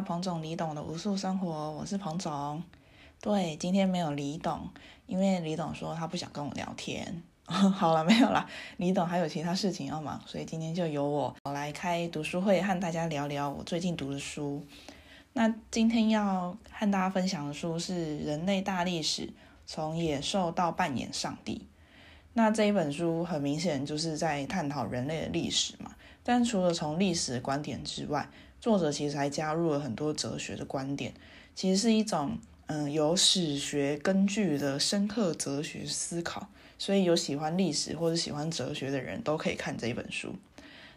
彭总李董的无数生活，我是彭总。对，今天没有李董，因为李董说他不想跟我聊天。好了，没有啦，李董还有其他事情要忙，所以今天就由我来开读书会，和大家聊聊我最近读的书。那今天要和大家分享的书是《人类大历史：从野兽到扮演上帝》。那这一本书很明显就是在探讨人类的历史嘛。但除了从历史观点之外，作者其实还加入了很多哲学的观点，其实是一种嗯有史学根据的深刻哲学思考。所以有喜欢历史或者喜欢哲学的人都可以看这一本书。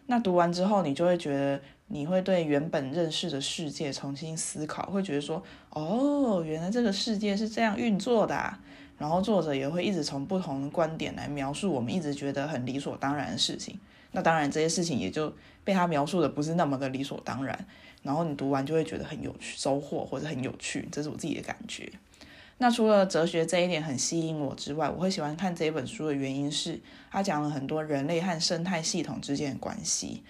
那读完之后，你就会觉得你会对原本认识的世界重新思考，会觉得说哦，原来这个世界是这样运作的。然后作者也会一直从不同的观点来描述我们一直觉得很理所当然的事情。那当然，这些事情也就被他描述的不是那么的理所当然。然后你读完就会觉得很有趣收获或者很有趣，这是我自己的感觉。那除了哲学这一点很吸引我之外，我会喜欢看这本书的原因是，他讲了很多人类和生态系统之间的关系。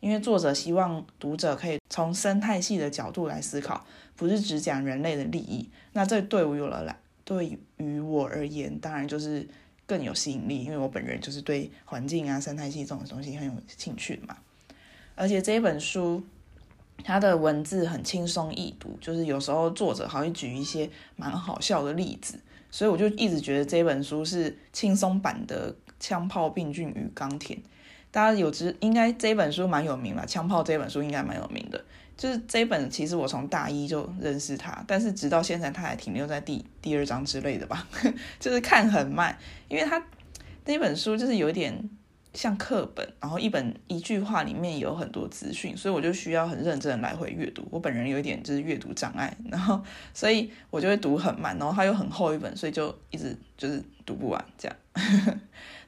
因为作者希望读者可以从生态系的角度来思考，不是只讲人类的利益。那这对我有了来，对于我而言，当然就是。更有吸引力，因为我本人就是对环境啊、生态系这种东西很有兴趣嘛。而且这一本书，它的文字很轻松易读，就是有时候作者还会举一些蛮好笑的例子，所以我就一直觉得这本书是轻松版的《枪炮、病菌与钢铁》。大家有知，应该这本书蛮有名吧，《枪炮》这本书应该蛮有名的。就是这本，其实我从大一就认识他，但是直到现在，他还停留在第第二章之类的吧，就是看很慢，因为他那本书就是有点像课本，然后一本一句话里面有很多资讯，所以我就需要很认真的来回阅读。我本人有一点就是阅读障碍，然后所以我就会读很慢，然后它又很厚一本，所以就一直就是读不完这样。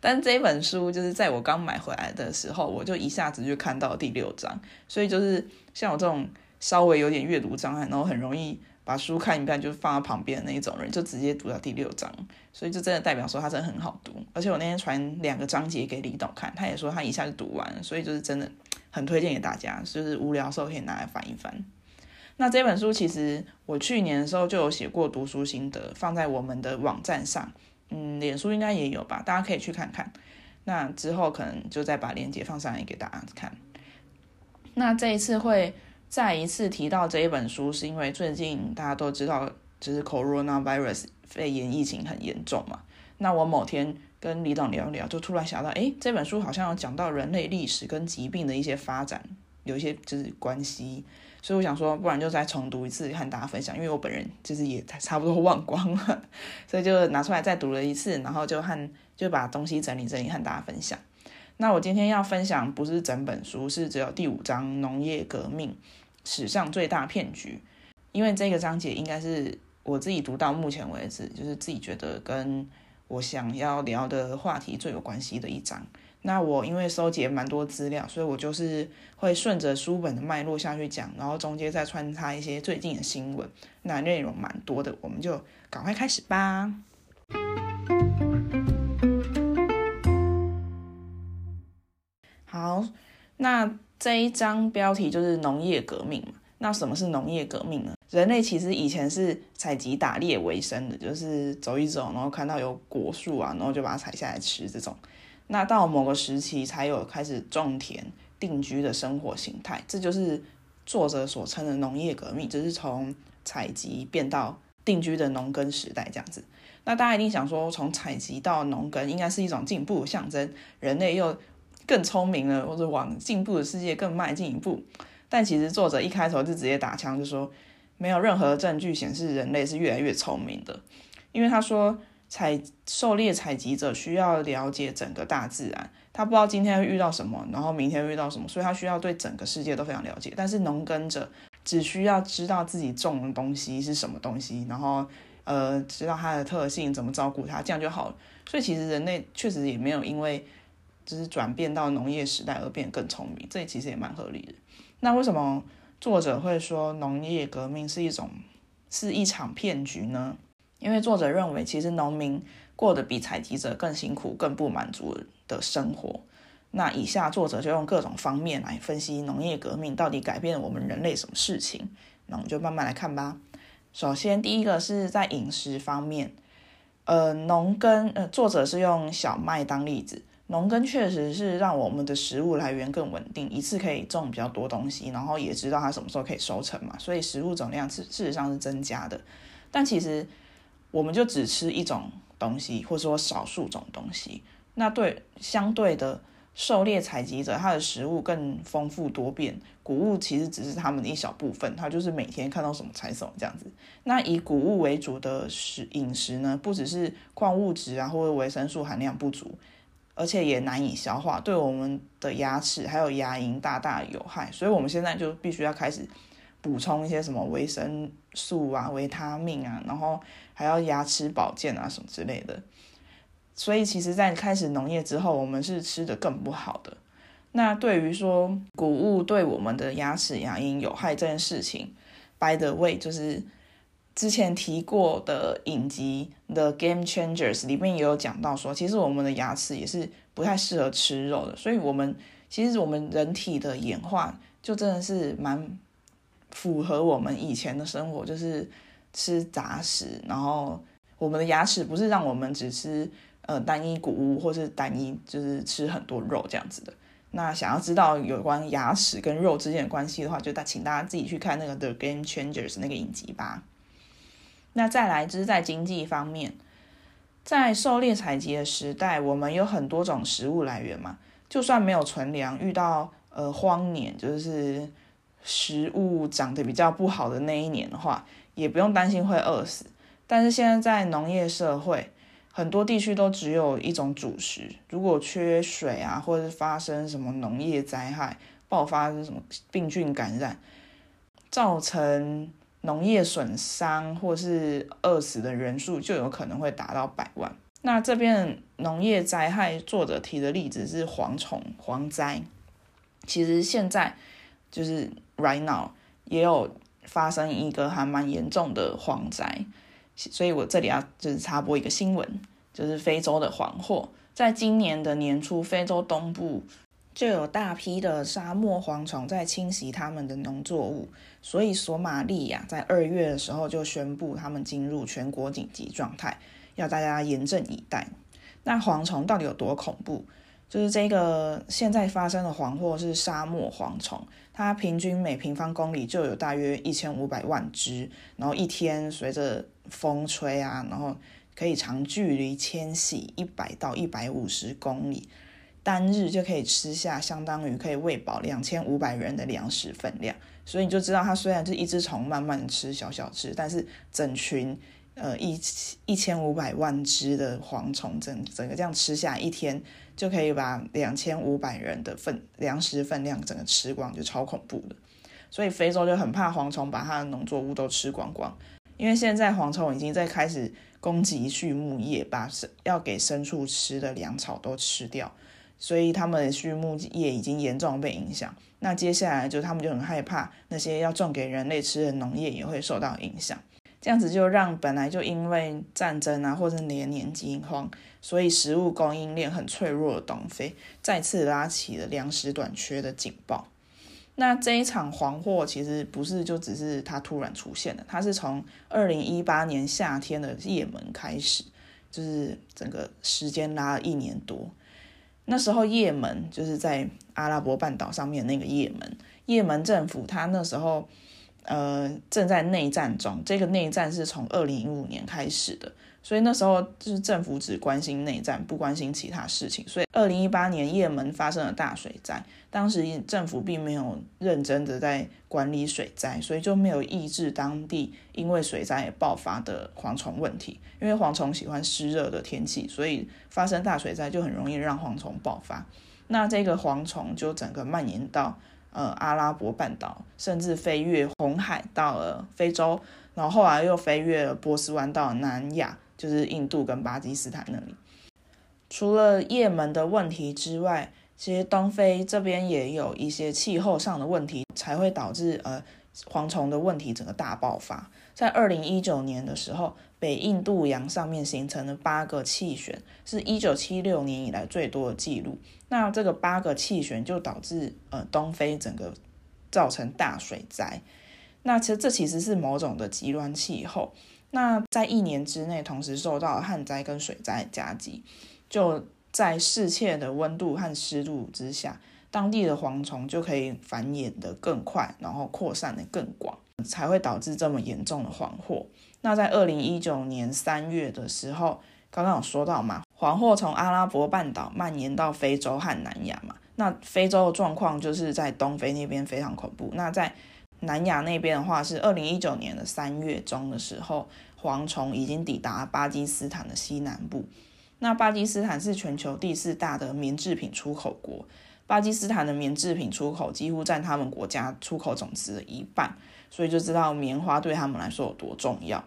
但这本书就是在我刚买回来的时候，我就一下子就看到第六章，所以就是像我这种稍微有点阅读障碍，然后很容易把书看一半就放在旁边的那一种人，就直接读到第六章，所以就真的代表说它真的很好读。而且我那天传两个章节给李导看，他也说他一下就读完，所以就是真的很推荐给大家，就是无聊的时候可以拿来翻一翻。那这本书其实我去年的时候就有写过读书心得，放在我们的网站上。嗯，脸书应该也有吧，大家可以去看看。那之后可能就再把链接放上来给大家看。那这一次会再一次提到这一本书，是因为最近大家都知道，就是 coronavirus 肺炎疫情很严重嘛。那我某天跟李董聊聊，就突然想到，哎，这本书好像有讲到人类历史跟疾病的一些发展，有一些就是关系。所以我想说，不然就再重读一次，和大家分享。因为我本人就是也差不多忘光了，所以就拿出来再读了一次，然后就和就把东西整理整理，和大家分享。那我今天要分享不是整本书，是只有第五章“农业革命史上最大骗局”，因为这个章节应该是我自己读到目前为止，就是自己觉得跟我想要聊的话题最有关系的一章。那我因为收集蛮多资料，所以我就是会顺着书本的脉络下去讲，然后中间再穿插一些最近的新闻，那内容蛮多的，我们就赶快开始吧。好，那这一章标题就是农业革命嘛。那什么是农业革命呢？人类其实以前是采集打猎为生的，就是走一走，然后看到有果树啊，然后就把它采下来吃这种。那到某个时期才有开始种田定居的生活形态，这就是作者所称的农业革命，就是从采集变到定居的农耕时代这样子。那大家一定想说，从采集到农耕应该是一种进步的象征，人类又更聪明了，或者往进步的世界更迈进一步。但其实作者一开头就直接打枪，就说没有任何证据显示人类是越来越聪明的，因为他说。采狩猎采集者需要了解整个大自然，他不知道今天会遇到什么，然后明天遇到什么，所以他需要对整个世界都非常了解。但是农耕者只需要知道自己种的东西是什么东西，然后呃知道它的特性，怎么照顾它，这样就好了。所以其实人类确实也没有因为就是转变到农业时代而变得更聪明，这其实也蛮合理的。那为什么作者会说农业革命是一种是一场骗局呢？因为作者认为，其实农民过得比采集者更辛苦、更不满足的生活。那以下作者就用各种方面来分析农业革命到底改变了我们人类什么事情。那我们就慢慢来看吧。首先，第一个是在饮食方面，呃，农耕，呃，作者是用小麦当例子。农耕确实是让我们的食物来源更稳定，一次可以种比较多东西，然后也知道它什么时候可以收成嘛，所以食物总量事事实上是增加的。但其实我们就只吃一种东西，或者说少数种东西，那对相对的狩猎采集者，他的食物更丰富多变，谷物其实只是他们的一小部分，他就是每天看到什么采什么这样子。那以谷物为主的食饮食呢，不只是矿物质啊，或者维生素含量不足。而且也难以消化，对我们的牙齿还有牙龈大大有害，所以我们现在就必须要开始补充一些什么维生素啊、维他命啊，然后还要牙齿保健啊什么之类的。所以其实，在开始农业之后，我们是吃的更不好的。那对于说谷物对我们的牙齿、牙龈有害这件事情，by the way，就是。之前提过的影集《The Game Changers》里面也有讲到说，其实我们的牙齿也是不太适合吃肉的，所以我们其实我们人体的演化就真的是蛮符合我们以前的生活，就是吃杂食，然后我们的牙齿不是让我们只吃呃单一谷物或是单一就是吃很多肉这样子的。那想要知道有关牙齿跟肉之间的关系的话，就大请大家自己去看那个《The Game Changers》那个影集吧。那再来就是在经济方面，在狩猎采集的时代，我们有很多种食物来源嘛。就算没有存粮，遇到呃荒年，就是食物长得比较不好的那一年的话，也不用担心会饿死。但是现在在农业社会，很多地区都只有一种主食，如果缺水啊，或者是发生什么农业灾害，爆发什么病菌感染，造成。农业损伤或是饿死的人数就有可能会达到百万。那这边农业灾害作者提的例子是蝗虫蝗灾，其实现在就是 right now 也有发生一个还蛮严重的蝗灾，所以我这里要就是插播一个新闻，就是非洲的蝗祸，在今年的年初，非洲东部。就有大批的沙漠蝗虫在侵袭他们的农作物，所以索马利亚在二月的时候就宣布他们进入全国紧急状态，要大家严阵以待。那蝗虫到底有多恐怖？就是这个现在发生的蝗祸是沙漠蝗虫，它平均每平方公里就有大约一千五百万只，然后一天随着风吹啊，然后可以长距离迁徙一百到一百五十公里。单日就可以吃下相当于可以喂饱两千五百人的粮食分量，所以你就知道它虽然是一只虫慢慢吃小小吃，但是整群呃一一千五百万只的蝗虫整整个这样吃下一天就可以把两千五百人的份粮食分量整个吃光，就超恐怖的。所以非洲就很怕蝗虫把它的农作物都吃光光，因为现在蝗虫已经在开始攻击畜牧业，把要给牲畜吃的粮草都吃掉。所以他们的畜牧业已经严重被影响。那接下来就他们就很害怕那些要种给人类吃的农业也会受到影响。这样子就让本来就因为战争啊或者连年饥荒，所以食物供应链很脆弱的东非再次拉起了粮食短缺的警报。那这一场黄祸其实不是就只是它突然出现的，它是从二零一八年夏天的也门开始，就是整个时间拉了一年多。那时候，也门就是在阿拉伯半岛上面那个也门，也门政府他那时候，呃，正在内战中。这个内战是从二零一五年开始的。所以那时候就是政府只关心内战，不关心其他事情。所以二零一八年也门发生了大水灾，当时政府并没有认真的在管理水灾，所以就没有抑制当地因为水灾爆发的蝗虫问题。因为蝗虫喜欢湿热的天气，所以发生大水灾就很容易让蝗虫爆发。那这个蝗虫就整个蔓延到呃阿拉伯半岛，甚至飞越红海到了非洲，然后后来又飞越了波斯湾到南亚。就是印度跟巴基斯坦那里，除了也门的问题之外，其实东非这边也有一些气候上的问题，才会导致呃蝗虫的问题整个大爆发。在二零一九年的时候，北印度洋上面形成了八个气旋，是一九七六年以来最多的记录。那这个八个气旋就导致呃东非整个造成大水灾。那其实这其实是某种的极端气候。那在一年之内，同时受到旱灾跟水灾夹击，就在适切的温度和湿度之下，当地的蝗虫就可以繁衍的更快，然后扩散的更广，才会导致这么严重的蝗祸。那在二零一九年三月的时候，刚刚有说到嘛，蝗祸从阿拉伯半岛蔓延到非洲和南亚嘛。那非洲的状况就是在东非那边非常恐怖。那在南亚那边的话，是二零一九年的三月中的时候，蝗虫已经抵达巴基斯坦的西南部。那巴基斯坦是全球第四大的棉制品出口国，巴基斯坦的棉制品出口几乎占他们国家出口总值的一半，所以就知道棉花对他们来说有多重要。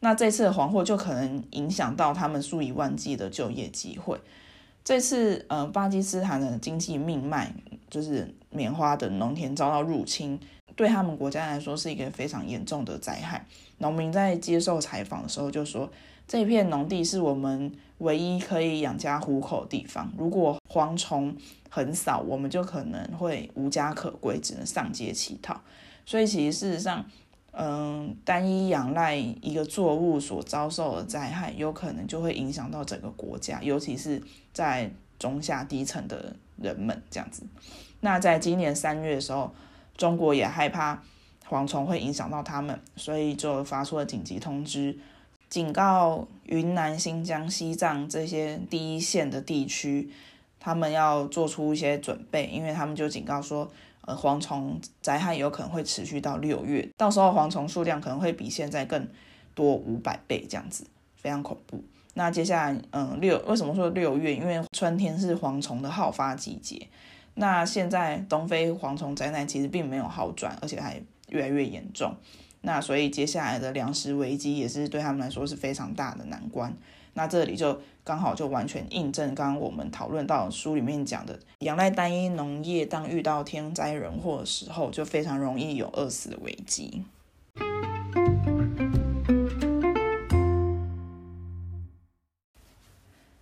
那这次的黄祸就可能影响到他们数以万计的就业机会。这次，呃，巴基斯坦的经济命脉就是棉花的农田遭到入侵。对他们国家来说是一个非常严重的灾害。农民在接受采访的时候就说：“这片农地是我们唯一可以养家糊口的地方。如果蝗虫很少，我们就可能会无家可归，只能上街乞讨。所以，其实事实上，嗯，单一仰赖一个作物所遭受的灾害，有可能就会影响到整个国家，尤其是在中下低层的人们这样子。那在今年三月的时候。中国也害怕蝗虫会影响到他们，所以就发出了紧急通知，警告云南、新疆、西藏这些第一线的地区，他们要做出一些准备，因为他们就警告说，呃，蝗虫灾害有可能会持续到六月，到时候蝗虫数量可能会比现在更多五百倍这样子，非常恐怖。那接下来，嗯，六为什么说六月？因为春天是蝗虫的好发季节。那现在东非蝗虫灾难其实并没有好转，而且还越来越严重。那所以接下来的粮食危机也是对他们来说是非常大的难关。那这里就刚好就完全印证刚刚我们讨论到书里面讲的，仰赖单一农业，当遇到天灾人祸的时候，就非常容易有饿死的危机。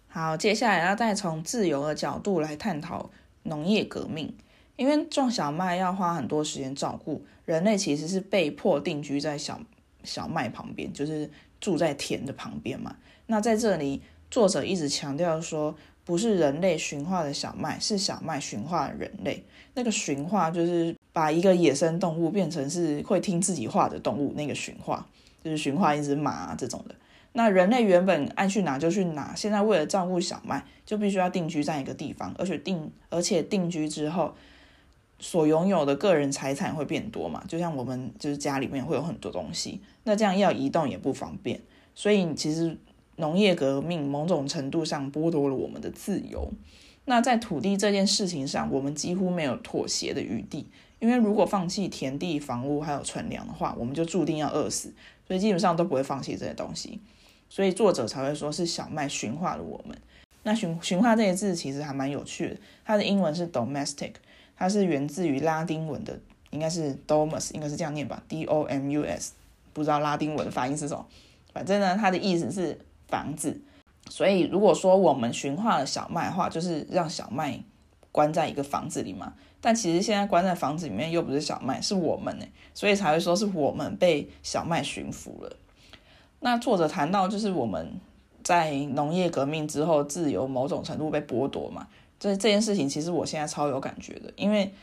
好，接下来要再从自由的角度来探讨。农业革命，因为种小麦要花很多时间照顾，人类其实是被迫定居在小小麦旁边，就是住在田的旁边嘛。那在这里，作者一直强调说，不是人类驯化的小麦，是小麦驯化人类。那个驯化就是把一个野生动物变成是会听自己话的动物，那个驯化就是驯化一只马这种的。那人类原本爱去哪就去哪，现在为了照顾小麦，就必须要定居在一个地方，而且定而且定居之后，所拥有的个人财产会变多嘛？就像我们就是家里面会有很多东西，那这样要移动也不方便，所以其实农业革命某种程度上剥夺了我们的自由。那在土地这件事情上，我们几乎没有妥协的余地，因为如果放弃田地、房屋还有存粮的话，我们就注定要饿死，所以基本上都不会放弃这些东西。所以作者才会说是小麦驯化了我们。那驯驯化这些字其实还蛮有趣的，它的英文是 domestic，它是源自于拉丁文的，应该是 domus，应该是这样念吧，d o m u s，不知道拉丁文的发音是什么。反正呢，它的意思是房子。所以如果说我们驯化了小麦的话，就是让小麦关在一个房子里嘛。但其实现在关在房子里面又不是小麦，是我们呢，所以才会说是我们被小麦驯服了。那作者谈到，就是我们在农业革命之后，自由某种程度被剥夺嘛。这这件事情，其实我现在超有感觉的，因为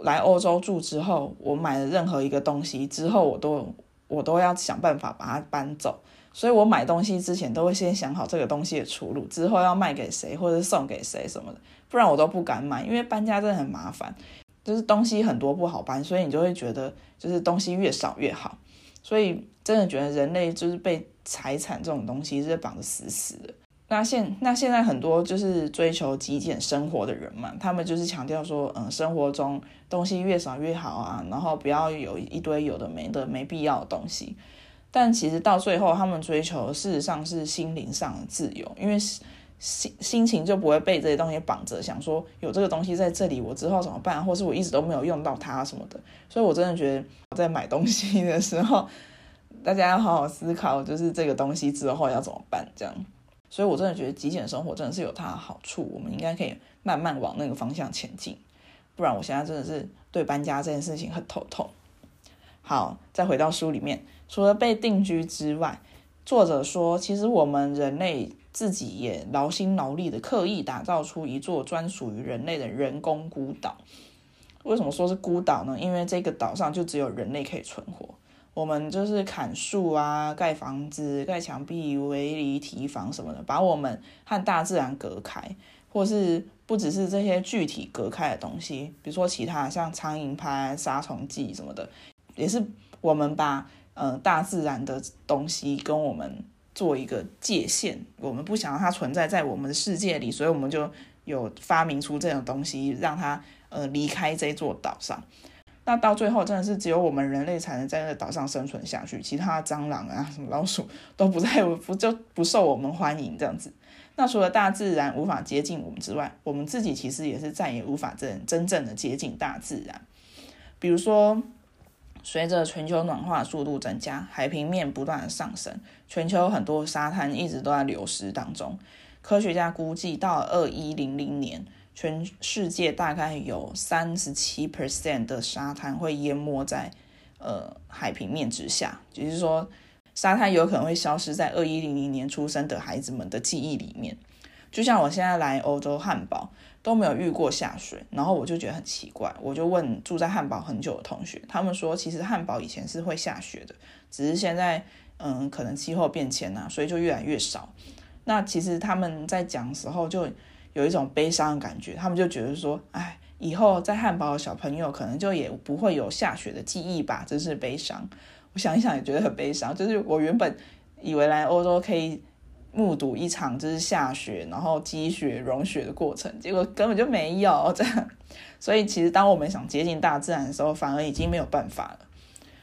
来欧洲住之后，我买了任何一个东西之后，我都我都要想办法把它搬走。所以我买东西之前都会先想好这个东西的出路，之后要卖给谁或者送给谁什么的，不然我都不敢买，因为搬家真的很麻烦，就是东西很多不好搬，所以你就会觉得就是东西越少越好。所以真的觉得人类就是被财产这种东西是绑得死死的。那现那现在很多就是追求极简生活的人嘛，他们就是强调说，嗯，生活中东西越少越好啊，然后不要有一堆有的没的没必要的东西。但其实到最后，他们追求事实上是心灵上的自由，因为心心情就不会被这些东西绑着，想说有这个东西在这里，我之后怎么办？或是我一直都没有用到它什么的。所以我真的觉得在买东西的时候，大家要好好思考，就是这个东西之后要怎么办这样。所以我真的觉得极简生活真的是有它的好处，我们应该可以慢慢往那个方向前进。不然我现在真的是对搬家这件事情很头痛。好，再回到书里面，除了被定居之外，作者说，其实我们人类自己也劳心劳力的刻意打造出一座专属于人类的人工孤岛。为什么说是孤岛呢？因为这个岛上就只有人类可以存活。我们就是砍树啊，盖房子、盖墙壁、围篱、提防什么的，把我们和大自然隔开，或是不只是这些具体隔开的东西，比如说其他像苍蝇拍、杀虫剂什么的。也是我们把呃大自然的东西跟我们做一个界限，我们不想让它存在在我们的世界里，所以我们就有发明出这种东西，让它呃离开这座岛上。那到最后真的是只有我们人类才能在那个岛上生存下去，其他蟑螂啊什么老鼠都不在，不就不受我们欢迎这样子。那除了大自然无法接近我们之外，我们自己其实也是再也无法真真正的接近大自然，比如说。随着全球暖化速度增加，海平面不断的上升，全球很多沙滩一直都在流失当中。科学家估计，到二一零零年，全世界大概有三十七 percent 的沙滩会淹没在呃海平面之下，也就是说，沙滩有可能会消失在二一零零年出生的孩子们的记忆里面。就像我现在来欧洲汉堡。都没有遇过下水，然后我就觉得很奇怪，我就问住在汉堡很久的同学，他们说其实汉堡以前是会下雪的，只是现在嗯可能气候变迁呐，所以就越来越少。那其实他们在讲时候就有一种悲伤的感觉，他们就觉得说，哎，以后在汉堡的小朋友可能就也不会有下雪的记忆吧，真是悲伤。我想一想也觉得很悲伤，就是我原本以为来欧洲可以。目睹一场就是下雪，然后积雪融雪的过程，结果根本就没有这样。所以其实当我们想接近大自然的时候，反而已经没有办法了。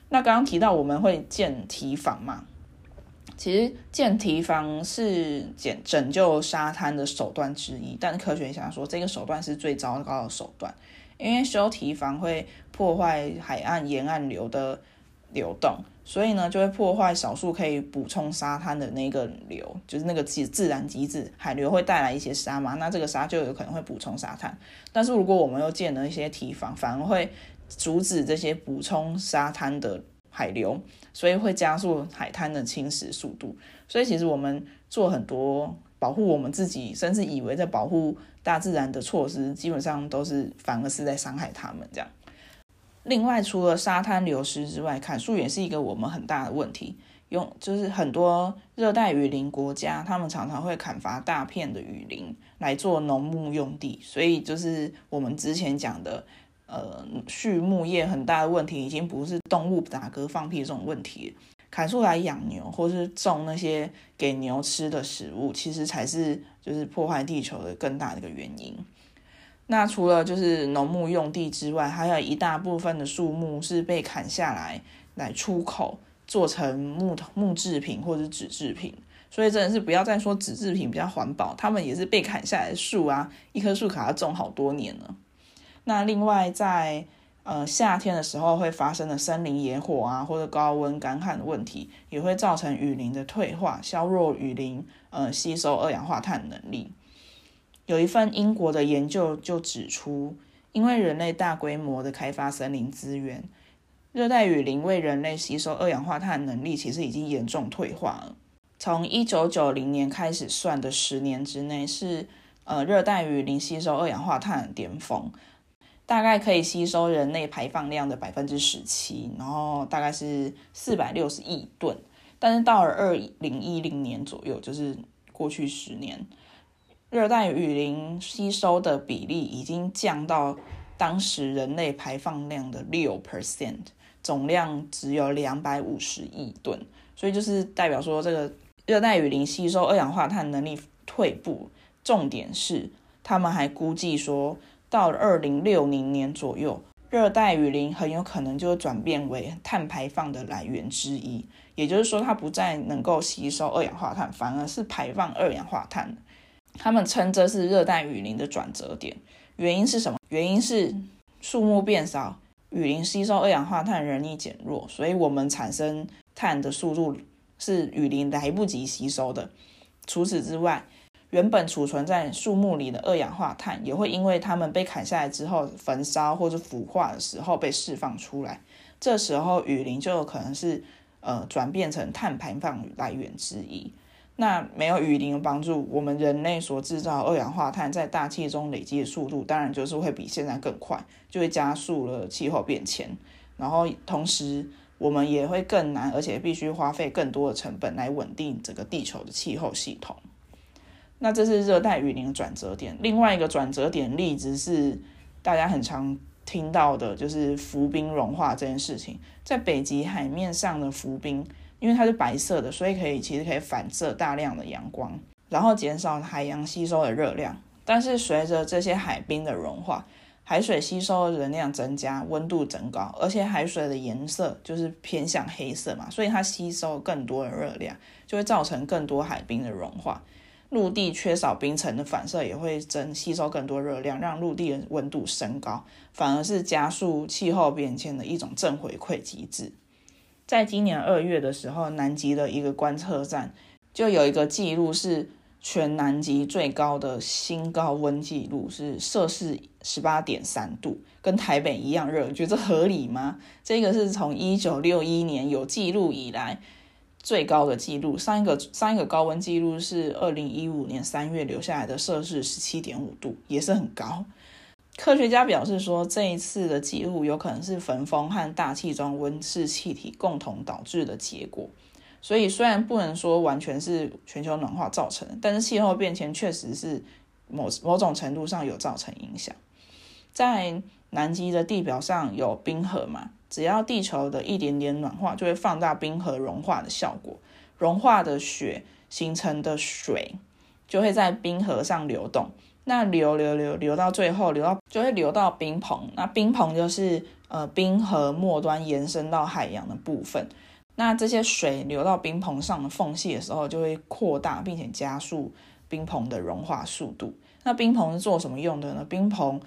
那刚刚提到我们会建堤防嘛？其实建堤防是拯拯救沙滩的手段之一，但科学家说这个手段是最糟糕的手段，因为修堤防会破坏海岸沿岸流的流动。所以呢，就会破坏少数可以补充沙滩的那个流，就是那个自自然机制，海流会带来一些沙嘛，那这个沙就有可能会补充沙滩。但是如果我们又建了一些堤防，反而会阻止这些补充沙滩的海流，所以会加速海滩的侵蚀速度。所以其实我们做很多保护我们自己，甚至以为在保护大自然的措施，基本上都是反而是在伤害他们这样。另外，除了沙滩流失之外，砍树也是一个我们很大的问题。用就是很多热带雨林国家，他们常常会砍伐大片的雨林来做农牧用地，所以就是我们之前讲的，呃，畜牧业很大的问题，已经不是动物打嗝放屁这种问题，砍树来养牛或是种那些给牛吃的食物，其实才是就是破坏地球的更大的一个原因。那除了就是农牧用地之外，还有一大部分的树木是被砍下来来出口，做成木头木制品或者纸制品。所以真的是不要再说纸制品比较环保，他们也是被砍下来的树啊，一棵树卡要种好多年了。那另外在呃夏天的时候会发生的森林野火啊，或者高温干旱的问题，也会造成雨林的退化，削弱雨林呃吸收二氧化碳能力。有一份英国的研究就指出，因为人类大规模的开发森林资源，热带雨林为人类吸收二氧化碳能力其实已经严重退化了。从一九九零年开始算的十年之内，是呃热带雨林吸收二氧化碳的巅峰，大概可以吸收人类排放量的百分之十七，然后大概是四百六十亿吨。但是到了二零一零年左右，就是过去十年。热带雨林吸收的比例已经降到当时人类排放量的六 percent，总量只有两百五十亿吨，所以就是代表说这个热带雨林吸收二氧化碳能力退步。重点是，他们还估计说，到二零六零年左右，热带雨林很有可能就会转变为碳排放的来源之一，也就是说，它不再能够吸收二氧化碳，反而是排放二氧化碳。他们称这是热带雨林的转折点。原因是什么？原因是树木变少，雨林吸收二氧化碳能力减弱，所以我们产生碳的速度是雨林来不及吸收的。除此之外，原本储存在树木里的二氧化碳，也会因为它们被砍下来之后焚烧或者腐化的时候被释放出来。这时候雨林就有可能是呃转变成碳排放来源之一。那没有雨林的帮助，我们人类所制造二氧化碳在大气中累积的速度，当然就是会比现在更快，就会加速了气候变迁。然后同时，我们也会更难，而且必须花费更多的成本来稳定整个地球的气候系统。那这是热带雨林的转折点。另外一个转折点例子是大家很常听到的，就是浮冰融化这件事情，在北极海面上的浮冰。因为它是白色的，所以可以其实可以反射大量的阳光，然后减少海洋吸收的热量。但是随着这些海冰的融化，海水吸收的能量增加，温度增高，而且海水的颜色就是偏向黑色嘛，所以它吸收更多的热量，就会造成更多海冰的融化。陆地缺少冰层的反射也会增吸收更多热量，让陆地的温度升高，反而是加速气候变迁的一种正回馈机制。在今年二月的时候，南极的一个观测站就有一个记录，是全南极最高的新高温记录，是摄氏十八点三度，跟台北一样热，你觉得合理吗？这个是从一九六一年有记录以来最高的记录，上一个上一个高温记录是二零一五年三月留下来的摄氏十七点五度，也是很高。科学家表示说，这一次的记录有可能是焚风和大气中温室气体共同导致的结果。所以，虽然不能说完全是全球暖化造成的，但是气候变迁确实是某某种程度上有造成影响。在南极的地表上有冰河嘛？只要地球的一点点暖化，就会放大冰河融化的效果。融化的雪形成的水就会在冰河上流动。那流流流流到最后，流到就会流到冰棚。那冰棚就是呃冰河末端延伸到海洋的部分。那这些水流到冰棚上的缝隙的时候，就会扩大并且加速冰棚的融化速度。那冰棚是做什么用的呢？冰棚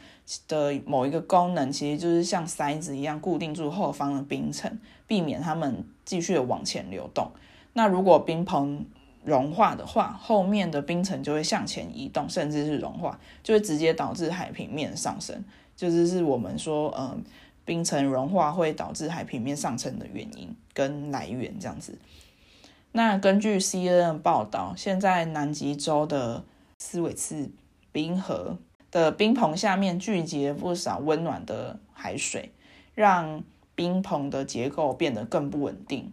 的某一个功能其实就是像塞子一样固定住后方的冰层，避免它们继续往前流动。那如果冰棚融化的话，后面的冰层就会向前移动，甚至是融化，就会直接导致海平面上升，就是是我们说，嗯，冰层融化会导致海平面上升的原因跟来源这样子。那根据 CNN 报道，现在南极洲的斯韦茨冰河的冰棚下面聚集了不少温暖的海水，让冰棚的结构变得更不稳定。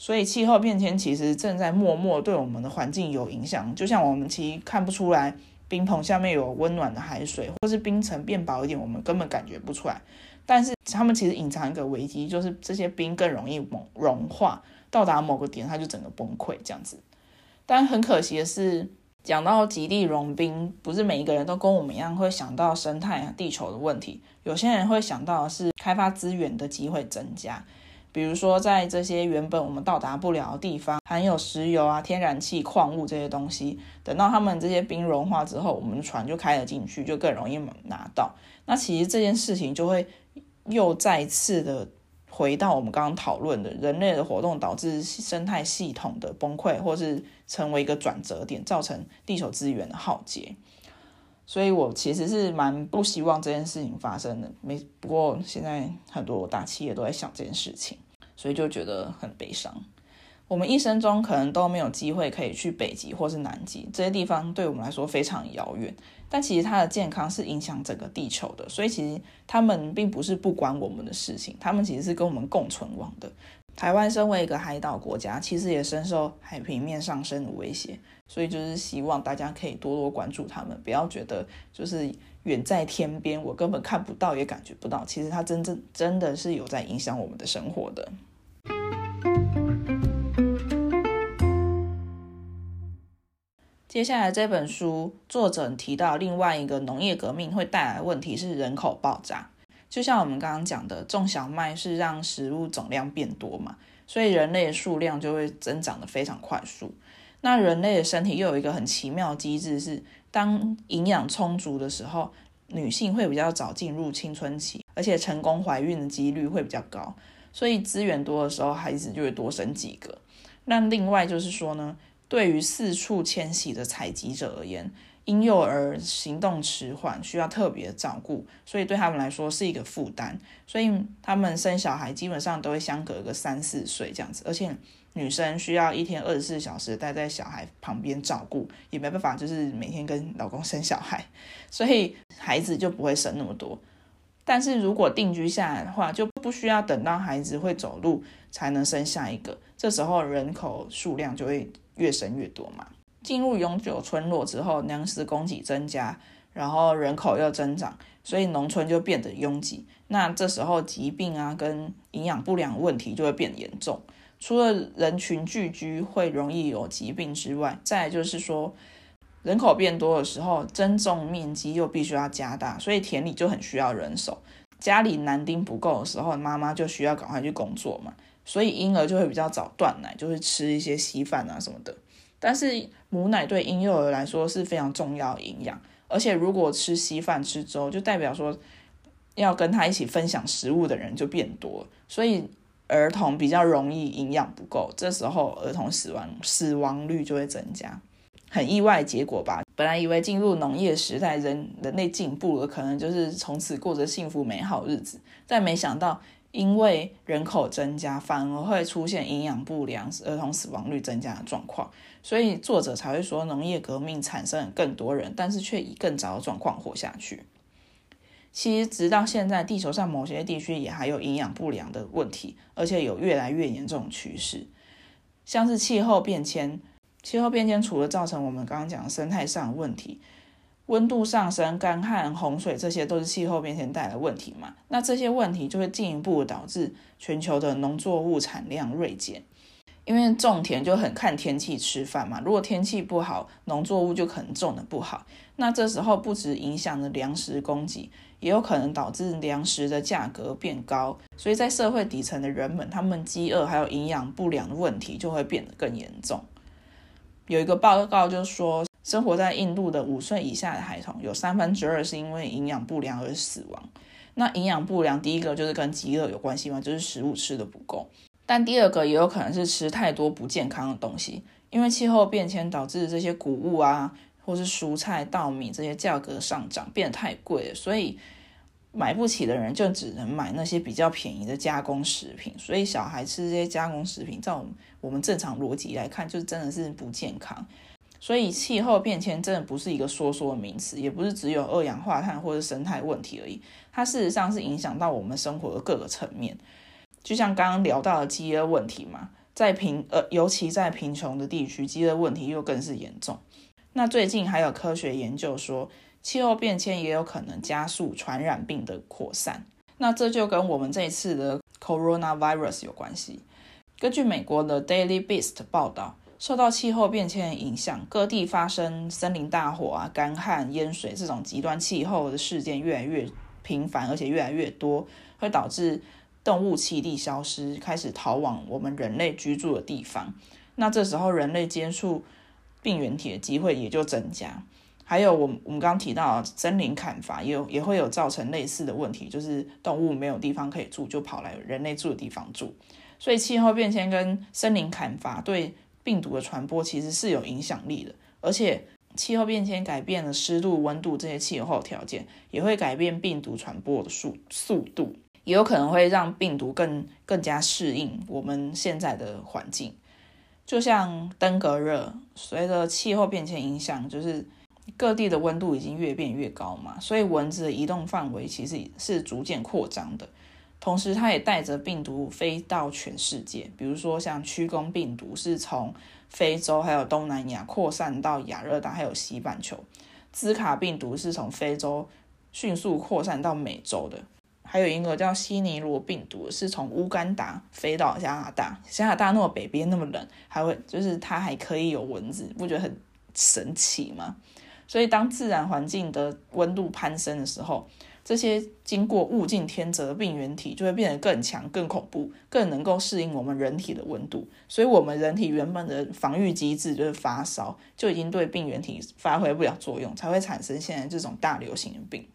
所以气候变迁其实正在默默对我们的环境有影响，就像我们其实看不出来冰棚下面有温暖的海水，或是冰层变薄一点，我们根本感觉不出来。但是他们其实隐藏一个危机，就是这些冰更容易融融化，到达某个点它就整个崩溃这样子。但很可惜的是，讲到极地融冰，不是每一个人都跟我们一样会想到生态、地球的问题，有些人会想到是开发资源的机会增加。比如说，在这些原本我们到达不了的地方，含有石油啊、天然气、矿物这些东西，等到他们这些冰融化之后，我们的船就开了进去，就更容易拿到。那其实这件事情就会又再次的回到我们刚刚讨论的人类的活动导致生态系统的崩溃，或是成为一个转折点，造成地球资源的耗竭。所以我其实是蛮不希望这件事情发生的。没不过现在很多大企业都在想这件事情，所以就觉得很悲伤。我们一生中可能都没有机会可以去北极或是南极这些地方，对我们来说非常遥远。但其实它的健康是影响整个地球的，所以其实他们并不是不管我们的事情，他们其实是跟我们共存亡的。台湾身为一个海岛国家，其实也深受海平面上升的威胁，所以就是希望大家可以多多关注他们，不要觉得就是远在天边，我根本看不到也感觉不到，其实它真正真的是有在影响我们的生活的。接下来这本书作者提到另外一个农业革命会带来的问题是人口爆炸。就像我们刚刚讲的，种小麦是让食物总量变多嘛，所以人类的数量就会增长的非常快速。那人类的身体又有一个很奇妙的机制，是当营养充足的时候，女性会比较早进入青春期，而且成功怀孕的几率会比较高。所以资源多的时候，孩子就会多生几个。那另外就是说呢，对于四处迁徙的采集者而言，婴幼儿行动迟缓，需要特别照顾，所以对他们来说是一个负担。所以他们生小孩基本上都会相隔个三四岁这样子，而且女生需要一天二十四小时待在小孩旁边照顾，也没办法就是每天跟老公生小孩，所以孩子就不会生那么多。但是如果定居下来的话，就不需要等到孩子会走路才能生下一个，这时候人口数量就会越生越多嘛。进入永久村落之后，粮食供给增加，然后人口又增长，所以农村就变得拥挤。那这时候疾病啊跟营养不良问题就会变严重。除了人群聚居会容易有疾病之外，再就是说人口变多的时候，耕种面积又必须要加大，所以田里就很需要人手。家里男丁不够的时候，妈妈就需要赶快去工作嘛，所以婴儿就会比较早断奶，就是吃一些稀饭啊什么的。但是母奶对婴幼儿来说是非常重要营养，而且如果吃稀饭吃粥，就代表说要跟他一起分享食物的人就变多，所以儿童比较容易营养不够，这时候儿童死亡死亡率就会增加。很意外结果吧？本来以为进入农业时代，人人类进步了，可能就是从此过着幸福美好日子，但没想到。因为人口增加，反而会出现营养不良、儿童死亡率增加的状况，所以作者才会说农业革命产生了更多人，但是却以更早的状况活下去。其实直到现在，地球上某些地区也还有营养不良的问题，而且有越来越严重的趋势，像是气候变迁。气候变迁除了造成我们刚刚讲生态上的问题。温度上升、干旱、洪水，这些都是气候变迁带来的问题嘛？那这些问题就会进一步导致全球的农作物产量锐减，因为种田就很看天气吃饭嘛。如果天气不好，农作物就可能种的不好。那这时候不止影响了粮食供给，也有可能导致粮食的价格变高。所以在社会底层的人们，他们饥饿还有营养不良的问题就会变得更严重。有一个报告就说。生活在印度的五岁以下的孩童，有三分之二是因为营养不良而死亡。那营养不良，第一个就是跟饥饿有关系嘛，就是食物吃的不够。但第二个也有可能是吃太多不健康的东西，因为气候变迁导致这些谷物啊，或是蔬菜、稻米这些价格上涨，变得太贵了，所以买不起的人就只能买那些比较便宜的加工食品。所以小孩吃这些加工食品，在我们正常逻辑来看，就真的是不健康。所以气候变迁真的不是一个说说的名词，也不是只有二氧化碳或者生态问题而已，它事实上是影响到我们生活的各个层面。就像刚刚聊到的饥饿问题嘛，在贫呃，尤其在贫穷的地区，饥饿问题又更是严重。那最近还有科学研究说，气候变迁也有可能加速传染病的扩散。那这就跟我们这一次的 coronavirus 有关系。根据美国的 Daily Beast 报道。受到气候变迁影响，各地发生森林大火啊、干旱、淹水这种极端气候的事件越来越频繁，而且越来越多，会导致动物栖地消失，开始逃往我们人类居住的地方。那这时候人类接触病原体的机会也就增加。还有，我我们刚刚提到森林砍伐，也有也会有造成类似的问题，就是动物没有地方可以住，就跑来人类住的地方住。所以气候变迁跟森林砍伐对病毒的传播其实是有影响力的，而且气候变迁改变了湿度、温度这些气候条件，也会改变病毒传播的速速度，也有可能会让病毒更更加适应我们现在的环境。就像登革热，随着气候变迁影响，就是各地的温度已经越变越高嘛，所以蚊子的移动范围其实是逐渐扩张的。同时，它也带着病毒飞到全世界。比如说，像曲弓病毒是从非洲还有东南亚扩散到亚热带还有西半球；兹卡病毒是从非洲迅速扩散到美洲的。还有一个叫西尼罗病毒，是从乌干达飞到加拿大。加拿大那么北边那么冷，还会就是它还可以有蚊子，不觉得很神奇吗？所以，当自然环境的温度攀升的时候，这些经过物竞天择的病原体就会变得更强、更恐怖、更能够适应我们人体的温度。所以，我们人体原本的防御机制就是发烧，就已经对病原体发挥不了作用，才会产生现在这种大流行的病。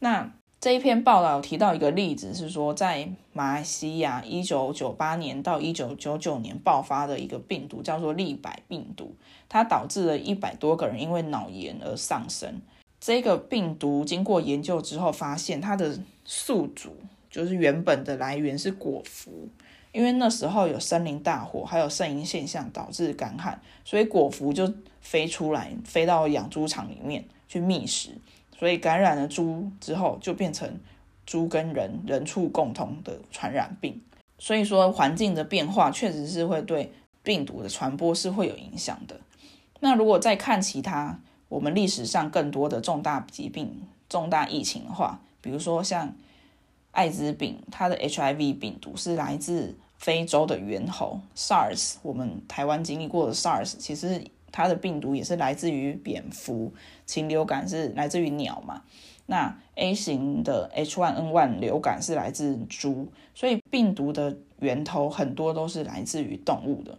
那这一篇报道提到一个例子，是说在马来西亚一九九八年到一九九九年爆发的一个病毒，叫做利百病毒，它导致了一百多个人因为脑炎而丧生。这个病毒经过研究之后，发现它的宿主就是原本的来源是果蝠，因为那时候有森林大火，还有肾炎现象导致干旱，所以果蝠就飞出来，飞到养猪场里面去觅食，所以感染了猪之后，就变成猪跟人人畜共同的传染病。所以说，环境的变化确实是会对病毒的传播是会有影响的。那如果再看其他，我们历史上更多的重大疾病、重大疫情的话，比如说像艾滋病，它的 HIV 病毒是来自非洲的猿猴；SARS，我们台湾经历过的 SARS，其实它的病毒也是来自于蝙蝠；禽流感是来自于鸟嘛。那 A 型的 H1N1 流感是来自猪，所以病毒的源头很多都是来自于动物的。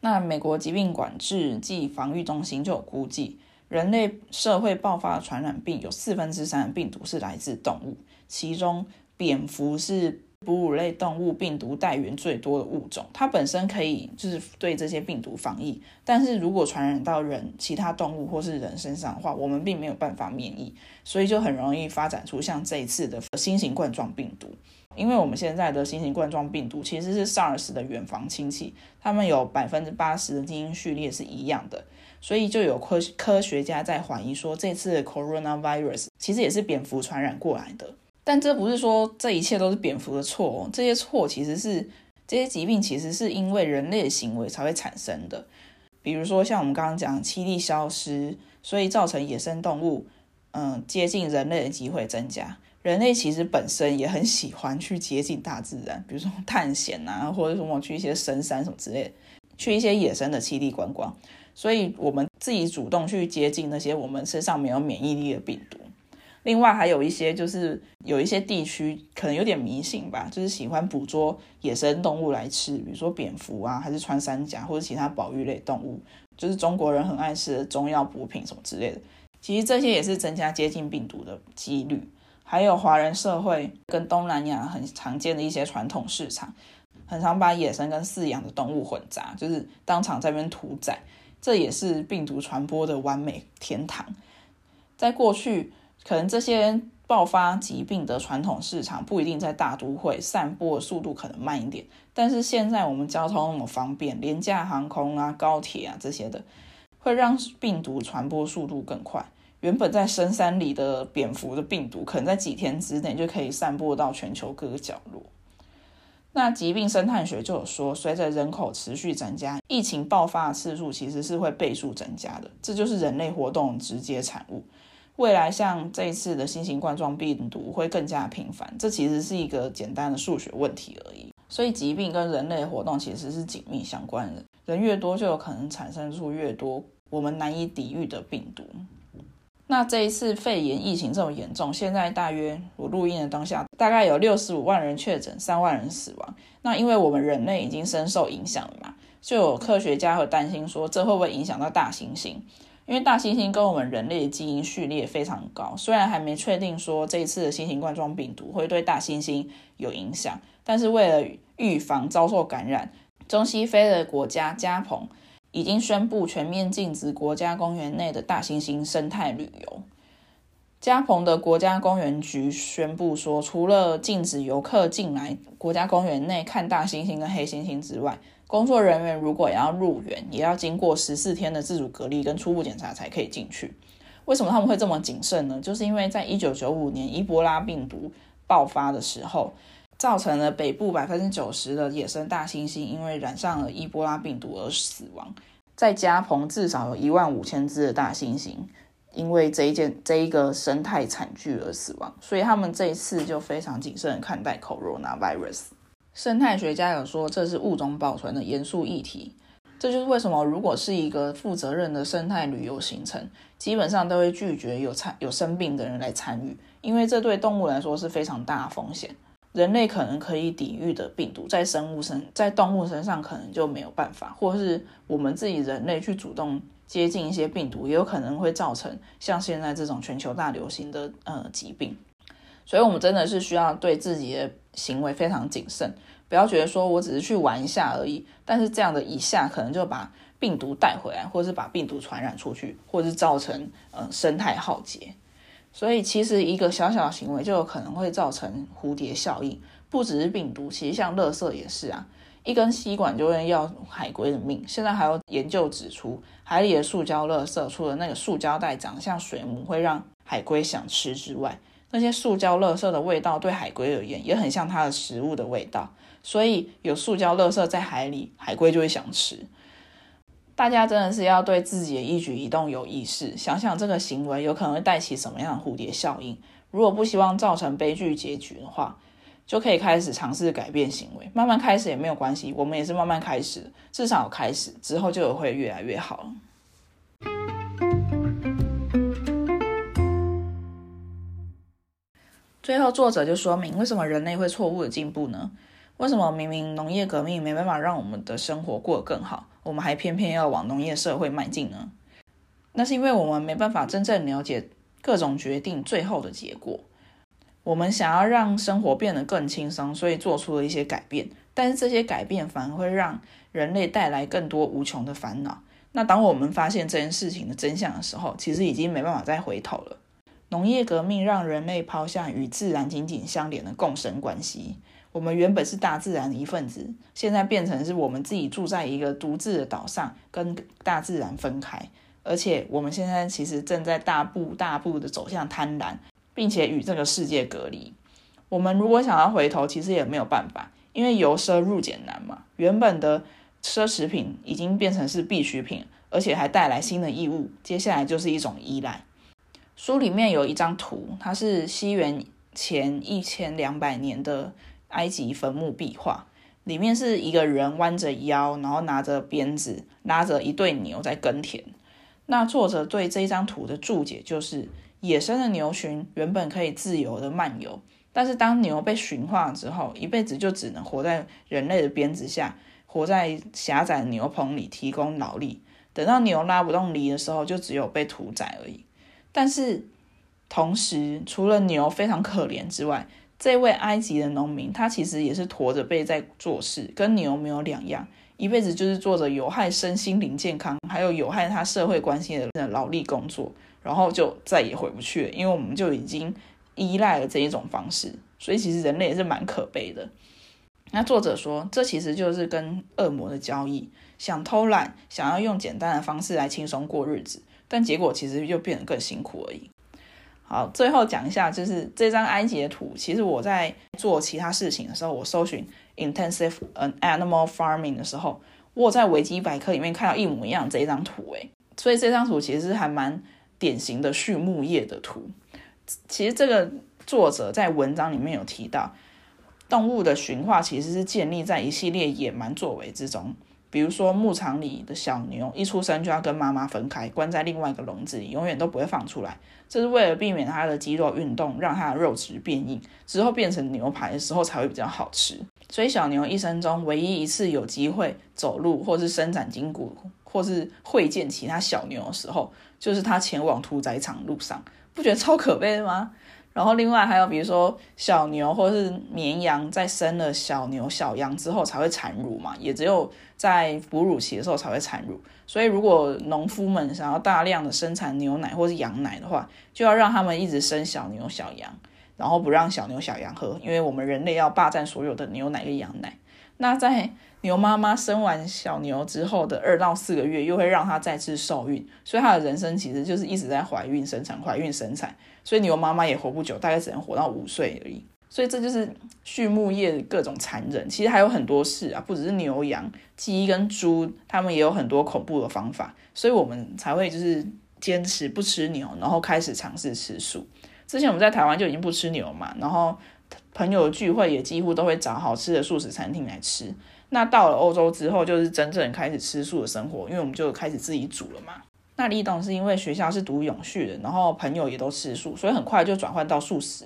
那美国疾病管制暨防御中心就有估计。人类社会爆发传染病有四分之三的病毒是来自动物，其中蝙蝠是哺乳类动物病毒带源最多的物种，它本身可以就是对这些病毒防疫，但是如果传染到人、其他动物或是人身上的话，我们并没有办法免疫，所以就很容易发展出像这一次的新型冠状病毒。因为我们现在的新型冠状病毒其实是 SARS 的远房亲戚，它们有百分之八十的基因序列是一样的。所以就有科科学家在怀疑说，这次 coronavirus 其实也是蝙蝠传染过来的。但这不是说这一切都是蝙蝠的错哦，这些错其实是这些疾病其实是因为人类的行为才会产生的。比如说像我们刚刚讲栖地消失，所以造成野生动物嗯接近人类的机会增加。人类其实本身也很喜欢去接近大自然，比如说 探险啊，或者什么去一些深山什么之类，去一些野生的栖地观光。所以，我们自己主动去接近那些我们身上没有免疫力的病毒。另外，还有一些就是有一些地区可能有点迷信吧，就是喜欢捕捉野生动物来吃，比如说蝙蝠啊，还是穿山甲或者其他保育类动物，就是中国人很爱吃的中药补品什么之类的。其实这些也是增加接近病毒的几率。还有华人社会跟东南亚很常见的一些传统市场，很常把野生跟饲养的动物混杂，就是当场在那边屠宰。这也是病毒传播的完美天堂。在过去，可能这些爆发疾病的传统市场不一定在大都会，散播的速度可能慢一点。但是现在我们交通那么方便，廉价航空啊、高铁啊这些的，会让病毒传播速度更快。原本在深山里的蝙蝠的病毒，可能在几天之内就可以散播到全球各个角落。那疾病生态学就有说，随着人口持续增加，疫情爆发的次数其实是会倍数增加的，这就是人类活动直接产物。未来像这一次的新型冠状病毒会更加频繁，这其实是一个简单的数学问题而已。所以疾病跟人类活动其实是紧密相关的，人越多就有可能产生出越多我们难以抵御的病毒。那这一次肺炎疫情这么严重，现在大约我录音的当下，大概有六十五万人确诊，三万人死亡。那因为我们人类已经深受影响了嘛，就有科学家会担心说，这会不会影响到大猩猩？因为大猩猩跟我们人类的基因序列非常高，虽然还没确定说这一次的新型冠状病毒会对大猩猩有影响，但是为了预防遭受感染，中西非的国家加蓬。已经宣布全面禁止国家公园内的大猩猩生态旅游。加蓬的国家公园局宣布说，除了禁止游客进来国家公园内看大猩猩跟黑猩猩之外，工作人员如果要入园，也要经过十四天的自主隔离跟初步检查才可以进去。为什么他们会这么谨慎呢？就是因为在一九九五年伊波拉病毒爆发的时候。造成了北部百分之九十的野生大猩猩因为染上了伊波拉病毒而死亡，在加蓬至少有一万五千只的大猩猩因为这一件这一个生态惨剧而死亡，所以他们这一次就非常谨慎看待 coronavirus。生态学家有说这是物种保存的严肃议题，这就是为什么，如果是一个负责任的生态旅游行程，基本上都会拒绝有参有生病的人来参与，因为这对动物来说是非常大的风险。人类可能可以抵御的病毒，在生物身，在动物身上可能就没有办法，或是我们自己人类去主动接近一些病毒，也有可能会造成像现在这种全球大流行的呃疾病。所以，我们真的是需要对自己的行为非常谨慎。不要觉得说我只是去玩一下而已，但是这样的一下可能就把病毒带回来，或者是把病毒传染出去，或者是造成呃生态浩劫。所以其实一个小小行为就有可能会造成蝴蝶效应，不只是病毒，其实像垃圾也是啊，一根吸管就会要海龟的命。现在还有研究指出，海里的塑胶垃圾除了那个塑胶袋长得像水母会让海龟想吃之外，那些塑胶垃圾的味道对海龟而言也很像它的食物的味道。所以有塑胶垃圾在海里，海龟就会想吃。大家真的是要对自己的一举一动有意识，想想这个行为有可能会带起什么样的蝴蝶效应。如果不希望造成悲剧结局的话，就可以开始尝试改变行为，慢慢开始也没有关系。我们也是慢慢开始，至少开始之后就会越来越好。最后，作者就说明为什么人类会错误的进步呢？为什么明明农业革命没办法让我们的生活过得更好，我们还偏偏要往农业社会迈进呢？那是因为我们没办法真正了解各种决定最后的结果。我们想要让生活变得更轻松，所以做出了一些改变，但是这些改变反而会让人类带来更多无穷的烦恼。那当我们发现这件事情的真相的时候，其实已经没办法再回头了。农业革命让人类抛下与自然紧紧相连的共生关系。我们原本是大自然的一份子，现在变成是我们自己住在一个独自的岛上，跟大自然分开。而且我们现在其实正在大步大步的走向贪婪，并且与这个世界隔离。我们如果想要回头，其实也没有办法，因为由奢入俭难嘛。原本的奢侈品已经变成是必需品，而且还带来新的义务。接下来就是一种依赖。书里面有一张图，它是西元前一千两百年的。埃及坟墓壁画里面是一个人弯着腰，然后拿着鞭子，拉着一对牛在耕田。那作者对这张图的注解就是：野生的牛群原本可以自由的漫游，但是当牛被驯化之后，一辈子就只能活在人类的鞭子下，活在狭窄的牛棚里提供劳力。等到牛拉不动犁的时候，就只有被屠宰而已。但是同时，除了牛非常可怜之外，这位埃及的农民，他其实也是驼着背在做事，跟牛没有两样，一辈子就是做着有害身心灵健康，还有有害他社会关系的劳力工作，然后就再也回不去了，因为我们就已经依赖了这一种方式，所以其实人类也是蛮可悲的。那作者说，这其实就是跟恶魔的交易，想偷懒，想要用简单的方式来轻松过日子，但结果其实就变得更辛苦而已。好，最后讲一下，就是这张埃及的图。其实我在做其他事情的时候，我搜寻 intensive animal farming 的时候，我在维基百科里面看到一模一样这一张图。诶，所以这张图其实还蛮典型的畜牧业的图。其实这个作者在文章里面有提到，动物的驯化其实是建立在一系列野蛮作为之中。比如说，牧场里的小牛一出生就要跟妈妈分开，关在另外一个笼子里，永远都不会放出来。这是为了避免它的肌肉运动，让它的肉质变硬，之后变成牛排的时候才会比较好吃。所以，小牛一生中唯一一次有机会走路，或是伸展筋骨，或是会见其他小牛的时候，就是它前往屠宰场路上。不觉得超可悲的吗？然后另外还有，比如说小牛或是绵羊在生了小牛、小羊之后才会产乳嘛，也只有在哺乳期的时候才会产乳。所以如果农夫们想要大量的生产牛奶或是羊奶的话，就要让他们一直生小牛、小羊，然后不让小牛、小羊喝，因为我们人类要霸占所有的牛奶跟羊奶。那在牛妈妈生完小牛之后的二到四个月，又会让它再次受孕，所以它的人生其实就是一直在怀孕生产、怀孕生产，所以牛妈妈也活不久，大概只能活到五岁而已。所以这就是畜牧业各种残忍。其实还有很多事啊，不只是牛羊、鸡跟猪，他们也有很多恐怖的方法，所以我们才会就是坚持不吃牛，然后开始尝试吃素。之前我们在台湾就已经不吃牛嘛，然后朋友聚会也几乎都会找好吃的素食餐厅来吃。那到了欧洲之后，就是真正开始吃素的生活，因为我们就开始自己煮了嘛。那李董是因为学校是读永续的，然后朋友也都吃素，所以很快就转换到素食。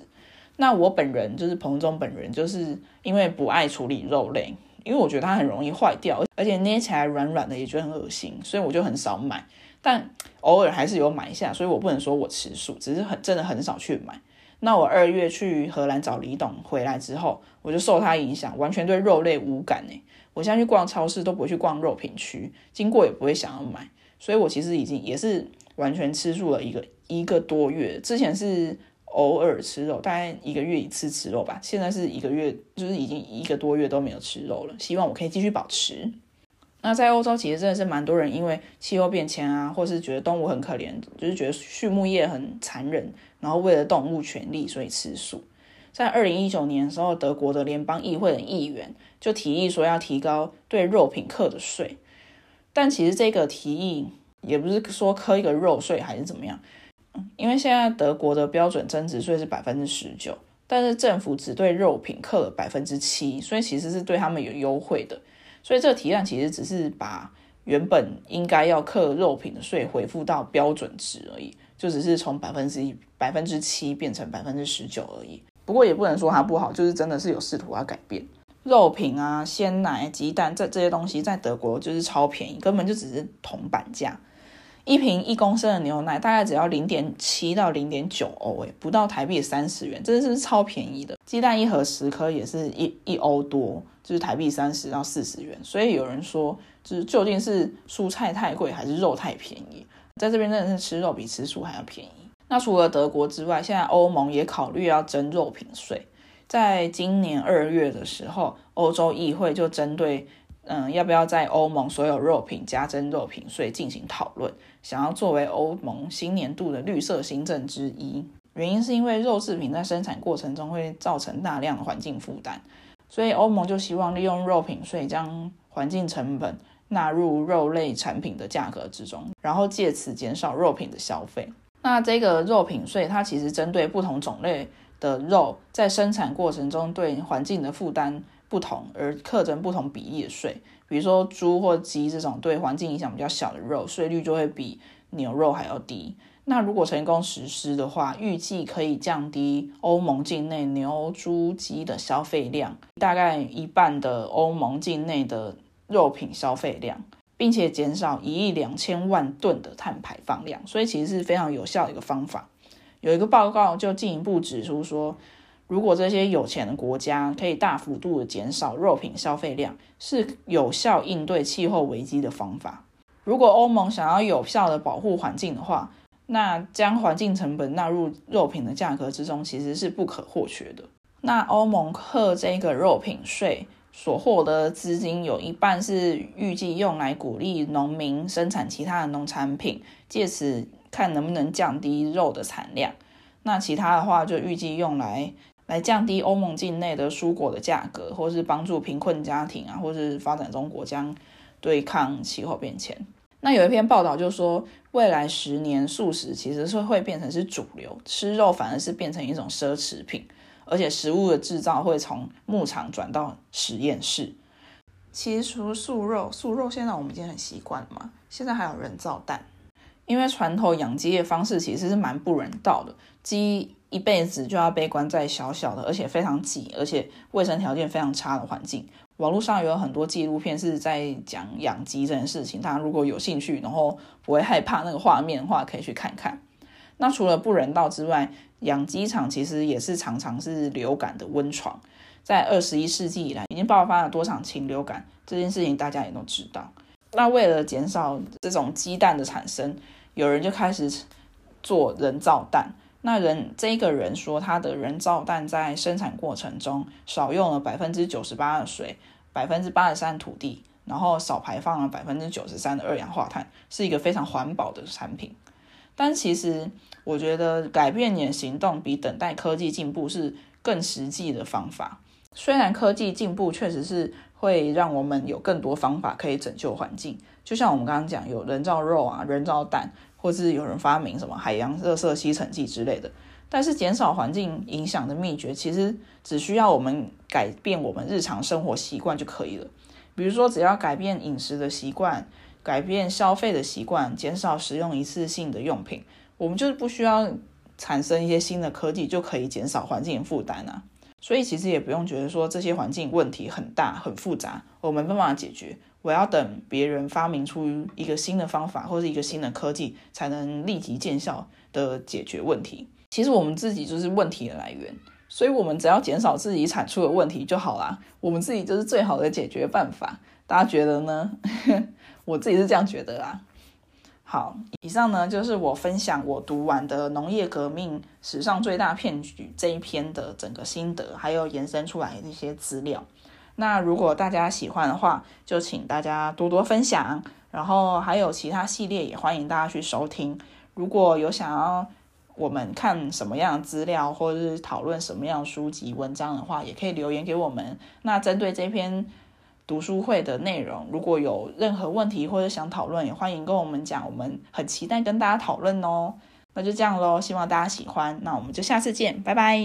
那我本人就是彭总本人，就是因为不爱处理肉类，因为我觉得它很容易坏掉，而且捏起来软软的，也觉得很恶心，所以我就很少买。但偶尔还是有买一下，所以我不能说我吃素，只是很真的很少去买。那我二月去荷兰找李董回来之后，我就受他影响，完全对肉类无感诶。我现在去逛超市都不会去逛肉品区，经过也不会想要买，所以我其实已经也是完全吃素了一个一个多月。之前是偶尔吃肉，大概一个月一次吃肉吧，现在是一个月，就是已经一个多月都没有吃肉了。希望我可以继续保持。那在欧洲其实真的是蛮多人因为气候变迁啊，或是觉得动物很可怜，就是觉得畜牧业很残忍，然后为了动物权利所以吃素。在二零一九年的时候，德国的联邦议会的议员就提议说要提高对肉品课的税，但其实这个提议也不是说课一个肉税还是怎么样，因为现在德国的标准增值税是百分之十九，但是政府只对肉品课了百分之七，所以其实是对他们有优惠的，所以这个提案其实只是把原本应该要课肉品的税恢复到标准值而已，就只是从百分之一百分之七变成百分之十九而已。不过也不能说它不好，就是真的是有试图要改变。肉品啊、鲜奶、鸡蛋这这些东西在德国就是超便宜，根本就只是铜板价。一瓶一公升的牛奶大概只要零点七到零点九欧，诶，不到台币三十元，真的是超便宜的。鸡蛋一盒十颗也是一一欧多，就是台币三十到四十元。所以有人说，就是究竟是蔬菜太贵还是肉太便宜？在这边真的是吃肉比吃素还要便宜。那除了德国之外，现在欧盟也考虑要征肉品税。在今年二月的时候，欧洲议会就针对嗯要不要在欧盟所有肉品加征肉品税进行讨论，想要作为欧盟新年度的绿色新政之一。原因是因为肉制品在生产过程中会造成大量的环境负担，所以欧盟就希望利用肉品税将环境成本纳入肉类产品的价格之中，然后借此减少肉品的消费。那这个肉品税，它其实针对不同种类的肉，在生产过程中对环境的负担不同，而课征不同比例的税。比如说猪或鸡这种对环境影响比较小的肉，税率就会比牛肉还要低。那如果成功实施的话，预计可以降低欧盟境内牛、猪、鸡的消费量，大概一半的欧盟境内的肉品消费量。并且减少一亿两千万吨的碳排放量，所以其实是非常有效的一个方法。有一个报告就进一步指出说，如果这些有钱的国家可以大幅度的减少肉品消费量，是有效应对气候危机的方法。如果欧盟想要有效的保护环境的话，那将环境成本纳入肉品的价格之中，其实是不可或缺的。那欧盟克这个肉品税。所获得的资金有一半是预计用来鼓励农民生产其他的农产品，借此看能不能降低肉的产量。那其他的话就预计用来来降低欧盟境内的蔬果的价格，或是帮助贫困家庭啊，或是发展中国家对抗气候变迁。那有一篇报道就说，未来十年素食其实是会变成是主流，吃肉反而是变成一种奢侈品。而且食物的制造会从牧场转到实验室。其实除素肉，素肉现在我们已经很习惯了嘛。现在还有人造蛋，因为传统养鸡的方式其实是蛮不人道的。鸡一辈子就要被关在小小的，而且非常挤，而且卫生条件非常差的环境。网络上有很多纪录片是在讲养鸡这件事情，大家如果有兴趣，然后不会害怕那个画面的话，可以去看看。那除了不人道之外，养鸡场其实也是常常是流感的温床。在二十一世纪以来，已经爆发了多场禽流感，这件事情大家也都知道。那为了减少这种鸡蛋的产生，有人就开始做人造蛋。那人这个人说，他的人造蛋在生产过程中少用了百分之九十八的水，百分之八十三土地，然后少排放了百分之九十三的二氧化碳，是一个非常环保的产品。但其实，我觉得改变你的行动比等待科技进步是更实际的方法。虽然科技进步确实是会让我们有更多方法可以拯救环境，就像我们刚刚讲有人造肉啊、人造蛋，或是有人发明什么海洋热色吸尘器之类的。但是减少环境影响的秘诀，其实只需要我们改变我们日常生活习惯就可以了。比如说，只要改变饮食的习惯，改变消费的习惯，减少使用一次性的用品，我们就是不需要产生一些新的科技，就可以减少环境负担啊。所以其实也不用觉得说这些环境问题很大很复杂，我们没办法解决。我要等别人发明出一个新的方法或者一个新的科技，才能立即见效的解决问题。其实我们自己就是问题的来源，所以我们只要减少自己产出的问题就好啦。我们自己就是最好的解决办法。大家觉得呢？我自己是这样觉得啊。好，以上呢就是我分享我读完的《农业革命史上最大骗局》这一篇的整个心得，还有延伸出来的一些资料。那如果大家喜欢的话，就请大家多多分享。然后还有其他系列也欢迎大家去收听。如果有想要我们看什么样的资料，或者是讨论什么样的书籍文章的话，也可以留言给我们。那针对这篇。读书会的内容，如果有任何问题或者想讨论，也欢迎跟我们讲，我们很期待跟大家讨论哦。那就这样喽，希望大家喜欢，那我们就下次见，拜拜。